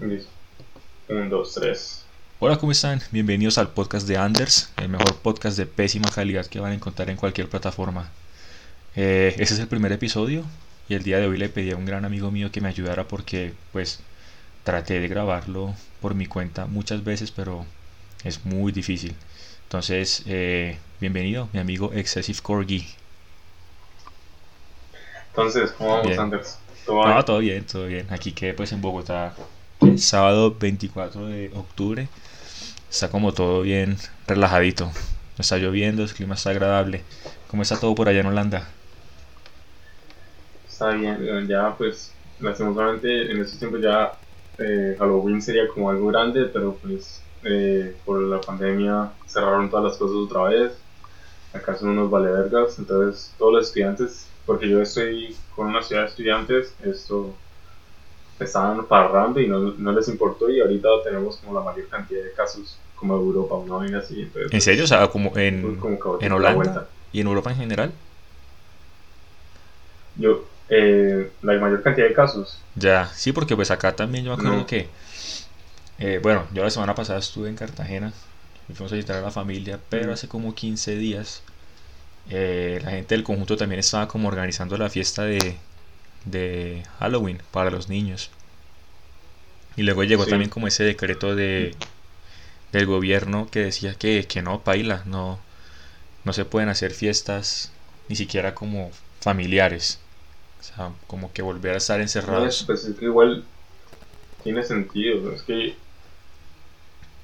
Listo. Un, dos, tres. Hola, ¿cómo están? Bienvenidos al podcast de Anders, el mejor podcast de pésima calidad que van a encontrar en cualquier plataforma. Eh, este es el primer episodio y el día de hoy le pedí a un gran amigo mío que me ayudara porque pues traté de grabarlo por mi cuenta muchas veces, pero es muy difícil. Entonces, eh, bienvenido, mi amigo Excessive Corgi. Entonces, ¿cómo vamos. Anders? ¿Todo No, bien? todo bien, todo bien. Aquí que pues en Bogotá, sábado 24 de octubre, está como todo bien relajadito. Está lloviendo, el clima está agradable. ¿Cómo está todo por allá en Holanda? Está bien. eh, Ya, pues, lastimosamente en estos tiempos ya eh, Halloween sería como algo grande, pero pues eh, por la pandemia cerraron todas las cosas otra vez. Acá son unos valevergas, entonces todos los estudiantes, porque yo estoy con una ciudad de estudiantes, esto estaban parrando y no, no les importó y ahorita tenemos como la mayor cantidad de casos como Europa, una vaina así. Entonces, ¿En serio? O sea, como en, como en la Holanda y en Europa en general. Yo, eh, la mayor cantidad de casos. Ya, sí, porque pues acá también yo me acuerdo No. que, eh, bueno, yo la semana pasada estuve en Cartagena y fuimos a visitar a la familia, pero Mm. hace como 15 días eh, la gente del conjunto también estaba como organizando la fiesta de, de Halloween para los niños. Y luego llegó Sí. también como ese decreto de, del gobierno que decía que, que no, paila, no, no se pueden hacer fiestas ni siquiera como familiares. O sea, como que volver a estar encerrados. Pues es que igual tiene sentido. Es que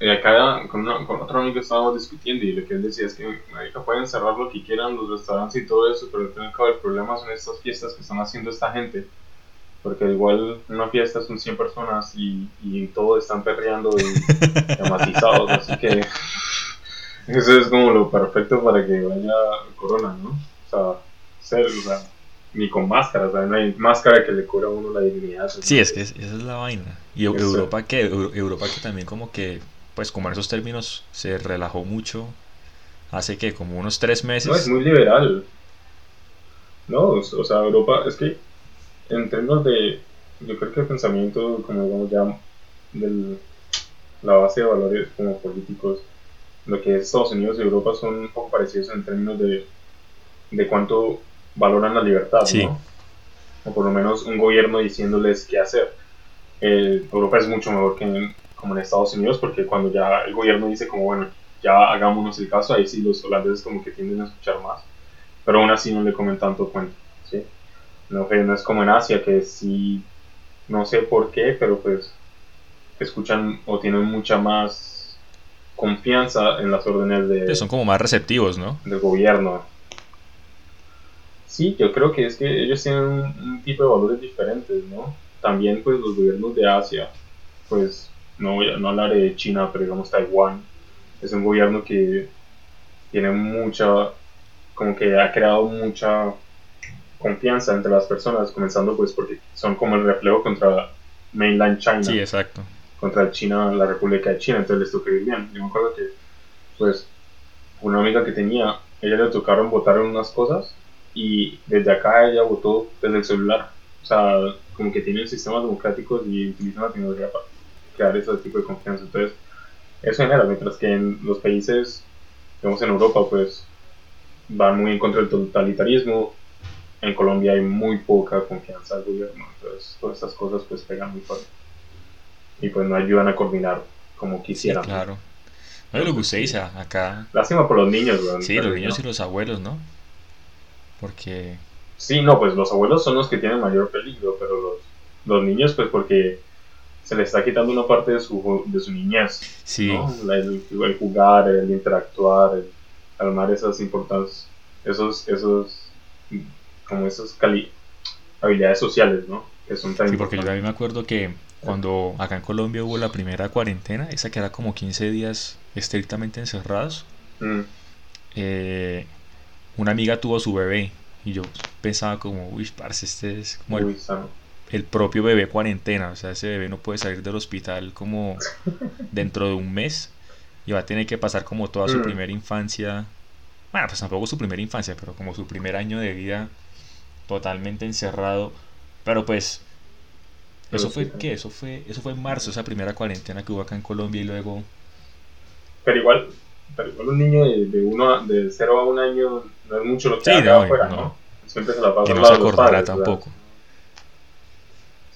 eh, acá con, una- con otro amigo estábamos discutiendo y lo que él decía es que marica, pueden cerrar lo que quieran los restaurantes y todo eso, pero al fin y al cabo el problema son estas fiestas que están haciendo esta gente. Porque igual una fiesta son 100 personas y, y todos están perreando y, y amatizados, así que eso es como lo perfecto para que vaya Corona, ¿no? O sea, ser, o sea, ni con máscara, o sea, no hay máscara que le cura a uno la dignidad. Sí, es que es- esa es la vaina. Y. Europa que Eu- Europa que también como que, pues como en esos términos se relajó mucho hace que como unos tres meses. No, es muy liberal. No, o sea, Europa, es que en términos de, yo creo que el pensamiento, como digamos ya, de la base de valores como políticos, lo que es Estados Unidos y Europa son un poco parecidos en términos de, de cuánto valoran la libertad, Sí. ¿no? O por lo menos un gobierno diciéndoles qué hacer. Eh, Europa es mucho mejor que en, como en Estados Unidos porque cuando ya el gobierno dice como, bueno, ya hagámonos el caso, ahí sí los holandeses como que tienden a escuchar más. Pero aún así no le comen tanto cuento, ¿sí? No, que no es como en Asia, que sí, no sé por qué, pero pues escuchan o tienen mucha más confianza en las órdenes de, Pues son como más receptivos, ¿no? del gobierno. Sí, yo creo que es que ellos tienen un, un tipo de valores diferentes, ¿no? También pues los gobiernos de Asia, pues no voy a no hablaré de China, pero digamos Taiwán, es un gobierno que tiene mucha, como que ha creado mucha confianza entre las personas, comenzando pues porque son como el reflejo contra mainland China Sí, exacto. contra China, la República de China, entonces les tocó ir bien. Yo me acuerdo que, pues, una amiga que tenía, ella le tocaron votar en unas cosas y desde acá ella votó desde el celular. O sea, como que tienen sistemas democráticos y utilizan la tecnología para crear ese tipo de confianza. Entonces, eso genera, mientras que en los países, digamos en Europa, pues, van muy en contra del totalitarismo. En Colombia hay muy poca confianza al gobierno, entonces todas estas cosas pues pegan muy fuerte y pues no ayudan a coordinar como Sí, quisieran. claro. No, lo que usted dice, acá, Lástima por los niños, weón. sí, los niños no. y los abuelos, ¿no? Porque, Sí, no, pues los abuelos son los que tienen mayor peligro, pero los, los niños pues porque se les está quitando una parte de su, de su niñez, sí, ¿no? El, el jugar, el interactuar, el armar esas importantes, esos, esos, como esas cali habilidades sociales, ¿no? Que son tan sí, porque yo a mí me acuerdo que cuando acá en Colombia hubo la primera cuarentena, esa que era como 15 días estrictamente encerrados, Mm, eh, una amiga tuvo su bebé y yo pensaba como, uy, parce, este es como uy. El propio bebé cuarentena, o sea, ese bebé no puede salir del hospital como dentro de un mes y va a tener que pasar como toda su Mm. primera infancia, bueno, pues tampoco su primera infancia, pero como su primer año de vida totalmente encerrado, pero pues ¿Eso fue qué? Eso fue, eso fue en marzo, esa primera cuarentena que hubo acá en Colombia y luego... Pero igual, pero igual un niño de, de, uno, de 0 a un año no es mucho lo que sí, no, afuera, no. Siempre se la pasa que no se acordará tampoco.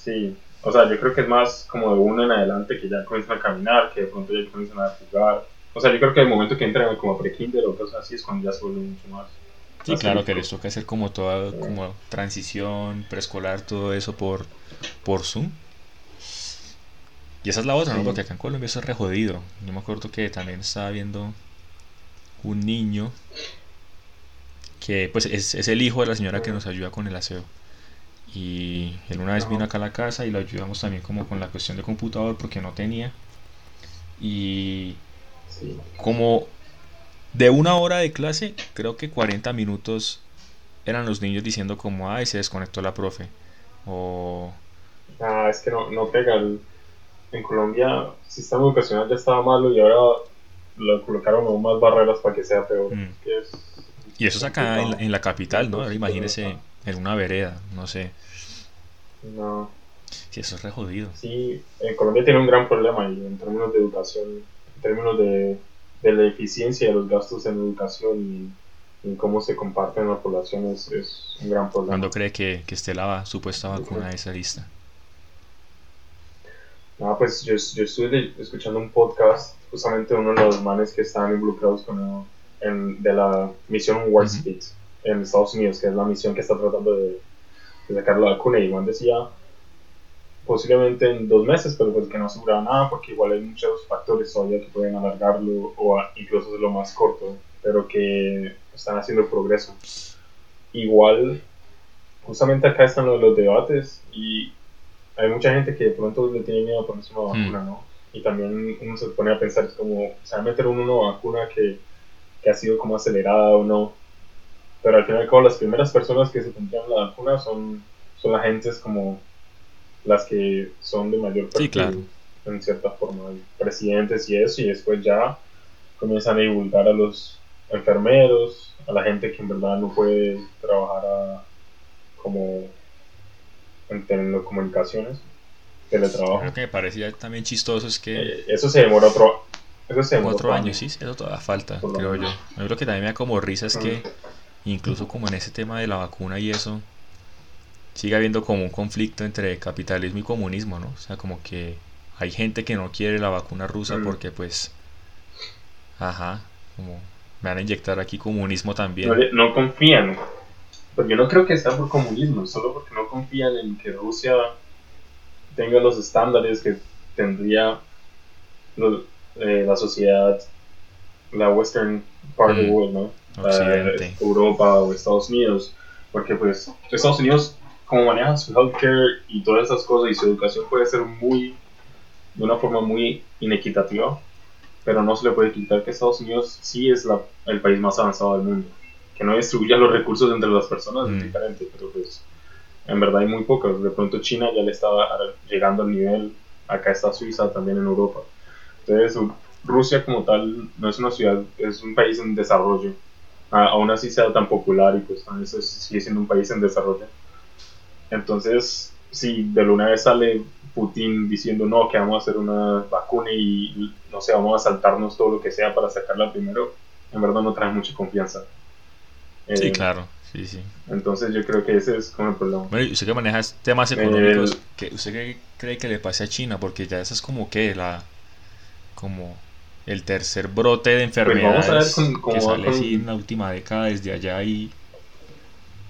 Sí, o sea, yo creo que es más como de uno en adelante que ya comienzan a caminar, que de pronto ya comienzan a jugar. O sea, yo creo que el momento que entran como pre-kinder o cosas así es cuando ya se vuelve mucho más. Sí, claro, que les toca hacer como toda como transición, preescolar, todo eso por, por Zoom. Y esa es la otra, ¿no? Porque acá en Colombia eso es re jodido. Yo me acuerdo que también estaba viendo un niño que pues es, es el hijo de la señora que nos ayuda con el aseo. Y él una vez vino acá a la casa y lo ayudamos también como con la cuestión de computador porque no tenía. Y como de una hora de clase, creo que 40 minutos eran los niños diciendo como, ay, se desconectó la profe. O... Ah, es que no, no pega. En Colombia el sistema educacional ya estaba malo y ahora lo colocaron aún más barreras para que sea peor. Mm. y eso es acá en la, capital, ¿no? imagínese en una vereda, no sé. No. Sí, eso es re jodido. Sí, en Colombia tiene un gran problema y en términos de educación, en términos de, de la eficiencia de los gastos en educación y, en cómo se comparten las poblaciones es, un gran problema. ¿Cuándo cree que, que esté la supuesta vacuna de esa lista? No, pues yo, yo estuve escuchando un podcast, justamente uno de los manes que están involucrados con en, de la misión Warp Speed en Estados Unidos, que es la misión que está tratando de, sacar la vacuna. Y Iván decía, posiblemente en dos meses, pero pues que no asegura nada, porque igual hay muchos factores todavía que pueden alargarlo o incluso hacerlo más corto, pero que están haciendo progreso. Igual, justamente acá están los, los debates y hay mucha gente que de pronto le tiene miedo a ponerse una vacuna. ¿no? Y también uno se pone a pensar, es como, ¿se va a meter uno una vacuna que, que ha sido como acelerada o no? Pero al final, como las primeras personas que se pondrían la vacuna son, son las gentes como las que son de mayor perfil, en cierta forma, presidentes y eso, y después ya comienzan a divulgar a los enfermeros, a la gente que en verdad no puede trabajar a, como en telecomunicaciones, teletrabajo. Lo que me parecía también chistoso es que... Eh, eso se demora otro, eso se demora otro, año, sí, eso todavía falta, creo yo. Lo que también me da como risa es que incluso como en ese tema de la vacuna y eso, sigue habiendo como un conflicto entre capitalismo y comunismo, ¿no? O sea, como que hay gente que no quiere la vacuna rusa porque pues, ajá, como me van a inyectar aquí comunismo también. No, no confían porque no creo que sea por comunismo, solo porque no confían en que Rusia tenga los estándares que tendría eh, la sociedad, la western part of the mm, world, ¿no? Europa o Estados Unidos, porque pues Estados Unidos como maneja su healthcare y todas esas cosas y su educación puede ser muy de una forma muy inequitativa, pero no se le puede quitar que Estados Unidos sí es la, el país más avanzado del mundo que no distribuya los recursos entre las personas es mm. diferente, pero pues en verdad hay muy pocos. De pronto China ya le estaba llegando al nivel, acá está Suiza también en Europa. Entonces Rusia como tal no es una ciudad, es un país en desarrollo. Aún así sea tan popular y pues también sigue siendo un país en desarrollo. Entonces, si de una vez sale Putin diciendo no, que vamos a hacer una vacuna y no sé, vamos a saltarnos todo lo que sea para sacarla primero, en verdad no trae mucha confianza sí, eh, claro. Sí, sí. Entonces yo creo que ese es como el problema. Bueno, usted que maneja temas económicos, ¿usted qué cree que le pase a China? Porque ya eso es como que la como el tercer brote de pues enfermedades que sale así en la última década desde allá y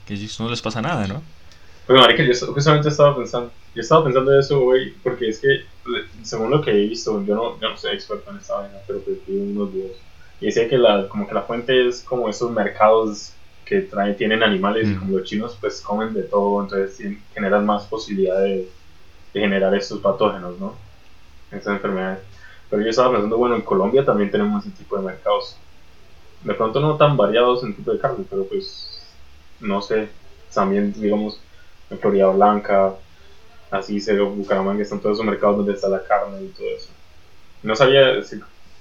que no les pasa nada, ¿no? Pues marica, yo justamente estaba pensando, yo estaba pensando eso, güey, porque es que según lo que he visto, yo no, yo no soy experto en esta vaina, pero pues vi unos videos y decía que la, como que la fuente es como esos mercados que traen, tienen animales y mm. como los chinos pues comen de todo, entonces generan más posibilidad de, generar estos patógenos, ¿no? Estas enfermedades. Pero yo estaba pensando, bueno, en Colombia también tenemos ese tipo de mercados. De pronto no tan variados en tipo de carne, pero pues, no sé, también digamos en Florida Blanca, así se Bucaramanga, están todos esos mercados donde está la carne y todo eso. No sabía,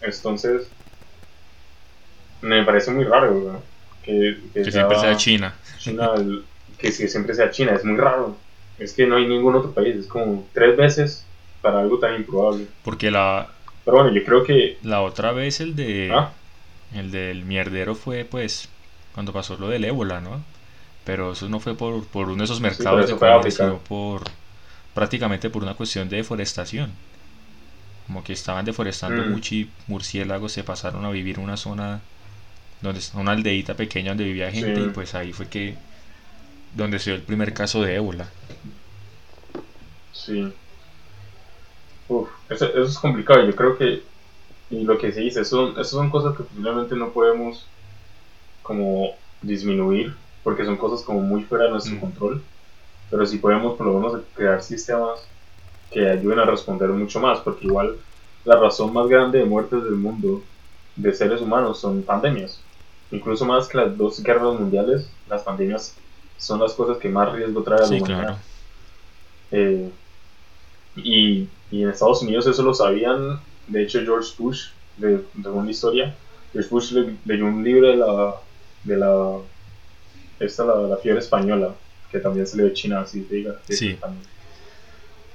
entonces, me parece muy raro, ¿no? que, siempre sea China. que, siempre sea China, es muy raro. Es que no hay ningún otro país, es como tres veces para algo tan improbable. Porque la, Pero bueno, yo creo que... la otra vez el de Ah, el del mierdero fue pues cuando pasó lo del ébola, ¿no? Pero eso no fue por, por uno de esos mercados de comida, sino por prácticamente por una cuestión de deforestación. Como que estaban deforestando Mm. mucho y murciélagos se pasaron a vivir en una zona donde una aldeíta pequeña donde vivía gente Sí. y pues ahí fue que donde se dio el primer caso de ébola. sí. Uf, eso, eso es complicado. Yo creo que... Y lo que se dice, eso, eso son cosas que posiblemente no podemos como disminuir, porque son cosas como muy fuera de nuestro Mm. control. Pero sí podemos por lo menos crear sistemas que ayuden a responder mucho más, porque igual la razón más grande de muertes del mundo de seres humanos son pandemias. Incluso más que las dos guerras mundiales, las pandemias son las cosas que más riesgo trae a la Sí, humanidad. claro. Eh, y, y en Estados Unidos eso lo sabían, de hecho George Bush, de, según la historia, George Bush le- leyó un libro de la, de la, esta, la, la fiebre española, que también se le de China, así se diga. Sí.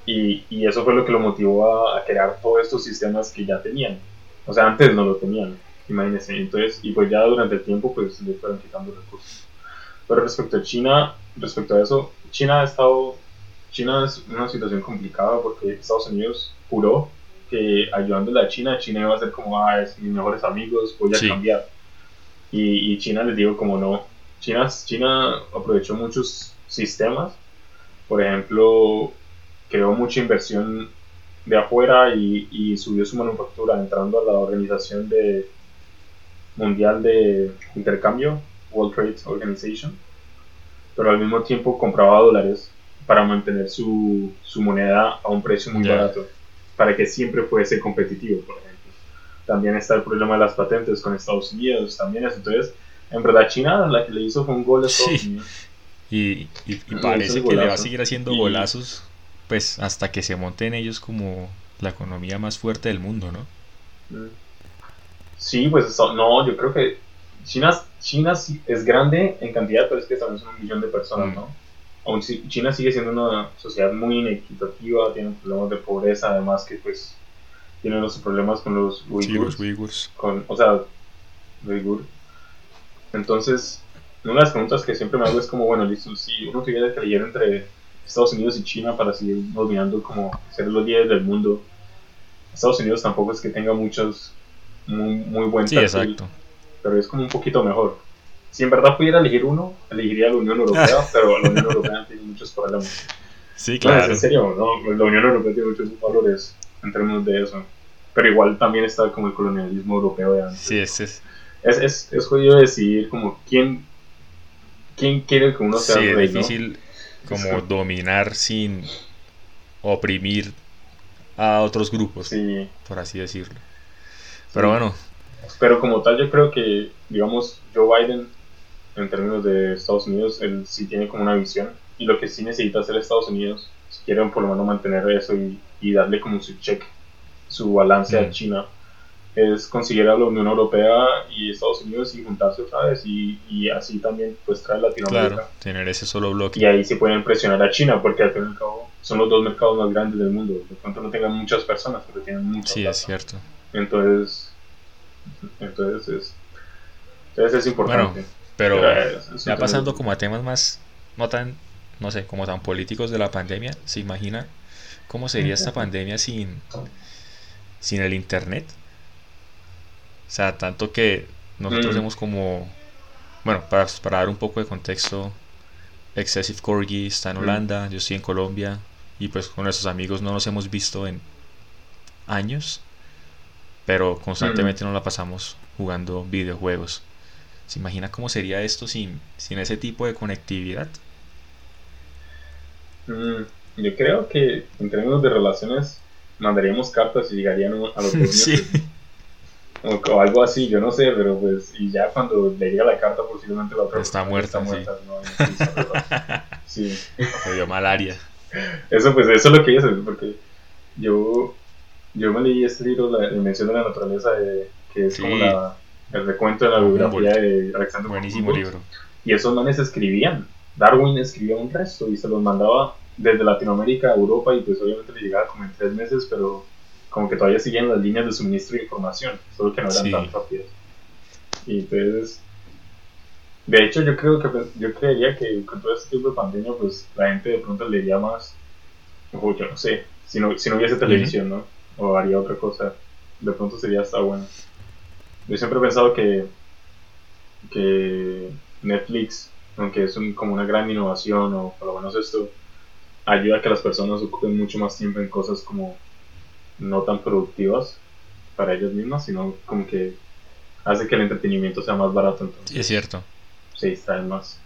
Y, y eso fue lo que lo motivó a, a crear todos estos sistemas que ya tenían. O sea, antes no lo tenían, imagínense. Entonces, y pues ya durante el tiempo, pues le fueron quitando recursos. Pero respecto a China, respecto a eso, China ha estado, China es una situación complicada porque Estados Unidos juró que ayudándole a China, China iba a ser como, ah, es mis mejores amigos, voy a Sí. cambiar. Y, y China les digo como no. China, China aprovechó muchos sistemas, por ejemplo, creó mucha inversión de afuera y, y subió su manufactura entrando a la organización de mundial de intercambio, World Trade Organization, pero al mismo tiempo compraba dólares para mantener su, su moneda a un precio muy barato, para que siempre fuese competitivo, por ejemplo. También está el problema de las patentes con Estados Unidos, también es, entonces, en verdad China la que le hizo fue un gol a Estados Sí. Unidos. Y, y- parece es que le va a seguir haciendo Y- golazos, pues hasta que se monten ellos como la economía más fuerte del mundo, ¿no? Sí, pues eso- no, yo creo que China, China sí es grande en cantidad, pero es que también son un millón de personas, Mm. ¿no? Aún si- China sigue siendo una sociedad muy inequitativa, tiene problemas de pobreza, además que pues tiene los problemas con los Sí, uigures, los uigurs. con, o sea, uigur. Entonces, una de las preguntas que siempre me hago es como, bueno, listo, si uno tuviera que elegir entre Estados Unidos y China para seguir dominando como ser los líderes del mundo, Estados Unidos tampoco es que tenga muchos muy, muy buen Sí, perfil, exacto. pero es como un poquito mejor. Si en verdad pudiera elegir uno, elegiría la Unión Europea, pero la Unión Europea tiene muchos problemas. Sí, No, es claro. en serio, no, la Unión Europea tiene muchos valores en términos de eso. Pero igual también está como el colonialismo europeo de antes. Sí, este es, Es, es, es jodido decidir como quién, quién quiere que uno sea sí, es rey, ¿no? difícil como Exacto. dominar sin oprimir a otros grupos, Sí, por así decirlo. Pero bueno, pero como tal yo creo que, digamos, Joe Biden, en términos de Estados Unidos, él sí tiene como una visión. Y lo que sí necesita hacer Estados Unidos, si quieren por lo menos mantener eso y, y darle como su check, su balance Mm. a China, es conseguir a la Unión Europea y Estados Unidos y juntarse otra vez y, y así también pues traer Latinoamérica. claro, tener ese solo bloque. Y ahí se pueden presionar a China porque al fin y al cabo son los dos mercados más grandes del mundo. De pronto no tengan muchas personas, pero tienen mucha Sí, plata. es cierto. Entonces, entonces es, entonces es importante. Pero ya pasando como a temas más, no tan, no sé, como tan políticos de la pandemia, ¿se imagina cómo sería esta pandemia sin, sin el internet? O sea, tanto que nosotros Mm. hemos como, bueno, para, para dar un poco de contexto, Excessive Corgi está en Mm. Holanda, yo estoy en Colombia, y pues con nuestros amigos no nos hemos visto en años, pero constantemente nos la pasamos jugando videojuegos. ¿Se imagina cómo sería esto sin, sin ese tipo de conectividad? Mm, yo creo que en términos de relaciones mandaríamos cartas y llegarían a los sí, O, o algo así, yo no sé, pero pues, y ya cuando le llega la carta, posiblemente la otra Está muerta, ¿no? Y sí, se acuerda. Sí. me dio malaria. Eso, pues, eso es lo que hice, porque yo, yo me leí este libro, La Dimensión de la Naturaleza, de- que es como la, el recuento de la Humboldt. biografía de Alexander Buenísimo Humboldt. libro. Y esos manes escribían. Darwin escribía un resto y se los mandaba desde Latinoamérica a Europa y pues obviamente le llegaba como en tres meses, pero como que todavía siguen las líneas de suministro de información, solo que no eran tan rápidas. Y entonces, de hecho yo creo que pues, yo creería que con todo este tipo de pandemia pues la gente de pronto leería más, o yo no sé, si no, si no hubiese televisión, ¿no? O haría otra cosa, de pronto sería hasta bueno. Yo siempre he pensado que, que Netflix, aunque es como una gran innovación, o por lo menos esto, ayuda a que las personas ocupen mucho más tiempo en cosas como no tan productivas para ellas mismas, sino como que hace que el entretenimiento sea más barato. sí, es cierto. Se distraen más.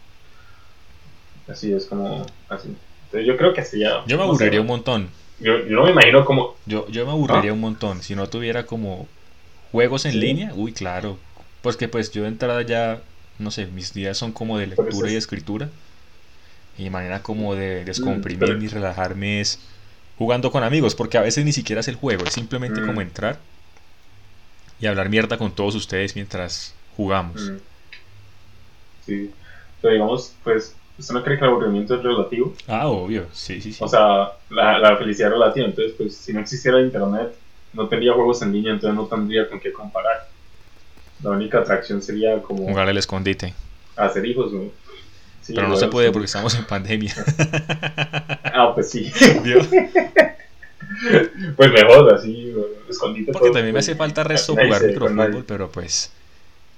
Así es como así. Entonces yo creo que así ya... Yo me aburriría un montón. Yo, yo, no me imagino como... Yo, yo me aburriría ¿Ah? un montón si no tuviera como juegos en línea. Uy, claro. Porque pues yo de entrada ya, no sé, mis días son como de lectura y escritura. Y manera como de descomprimir mm, y relajarme es jugando con amigos, porque a veces ni siquiera es el juego, es simplemente como mm. entrar y hablar mierda con todos ustedes mientras jugamos. Mm. Sí, pero digamos, pues, ¿usted no cree que el aburrimiento es relativo? Ah, obvio, sí, sí, sí. O sea, la, la felicidad es relativa, entonces, pues, si no existiera internet, no tendría juegos en línea, entonces no tendría con qué comparar. La única atracción sería como... Jugar al escondite. Hacer hijos, ¿no? Pero no se puede porque estamos en pandemia. ah, pues sí. pues mejor, así, escondite. Porque también me hace falta resto jugar microfútbol, pero pues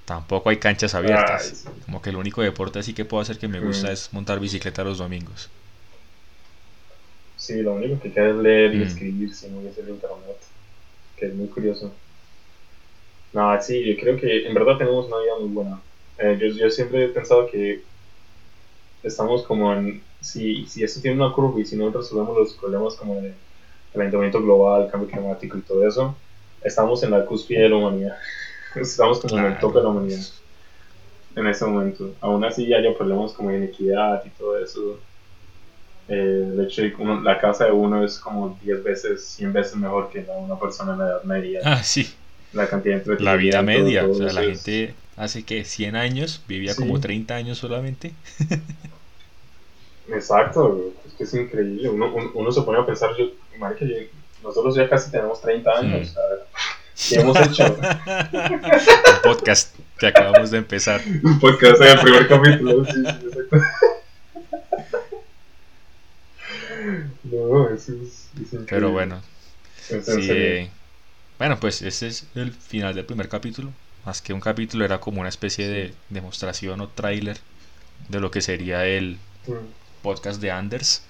tampoco hay canchas abiertas. Como que el único deporte así que puedo hacer que me gusta mm. es montar bicicleta los domingos. Sí, lo único que queda es leer y mm. escribir si no hubiese el internet. Que es muy curioso. No, sí, yo creo que en verdad tenemos una vida muy buena. Eh, yo, yo siempre he pensado que estamos como en, si, si esto tiene una curva y si no resolvemos los problemas como el calentamiento global, cambio climático y todo eso, estamos en la cúspide de la humanidad. Estamos como en el tope de la humanidad en ese momento. Aún así ya hay problemas como inequidad y todo eso. Eh, de hecho, la casa de uno es como 10 veces, 100 veces mejor que la de una persona en la edad media. Ah, sí. La cantidad de La vida media, o sea, la gente hace que 100 años vivía como 30 años solamente. Exacto, es que es increíble. Uno, uno, se pone a pensar, yo, nosotros ya casi tenemos 30 años. ¿Qué hemos hecho? Un podcast que acabamos de empezar. Un podcast, el primer capítulo. Sí, exacto. No, eso es, increíble. Pero bueno. Sí, bueno, pues este es el final del primer capítulo. Más que un capítulo, era como una especie de demostración o tráiler de lo que sería el, mm podcast de Anders.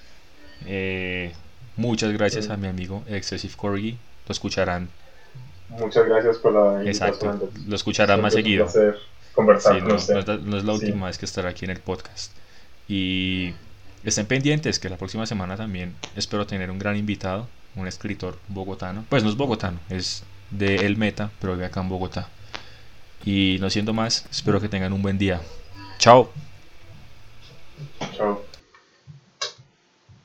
Eh, muchas gracias a mi amigo Excessive Corgi. Lo escucharán. Muchas gracias por la Exacto. Lo escucharán más seguido. conversar no, es la, última vez que estará aquí en el podcast. Y Estén pendientes que la próxima semana también espero tener un gran invitado, un escritor bogotano. Pues no es bogotano, es de El Meta, pero vive acá en Bogotá. Y no siendo más, espero que tengan un buen día. Chao. Chao.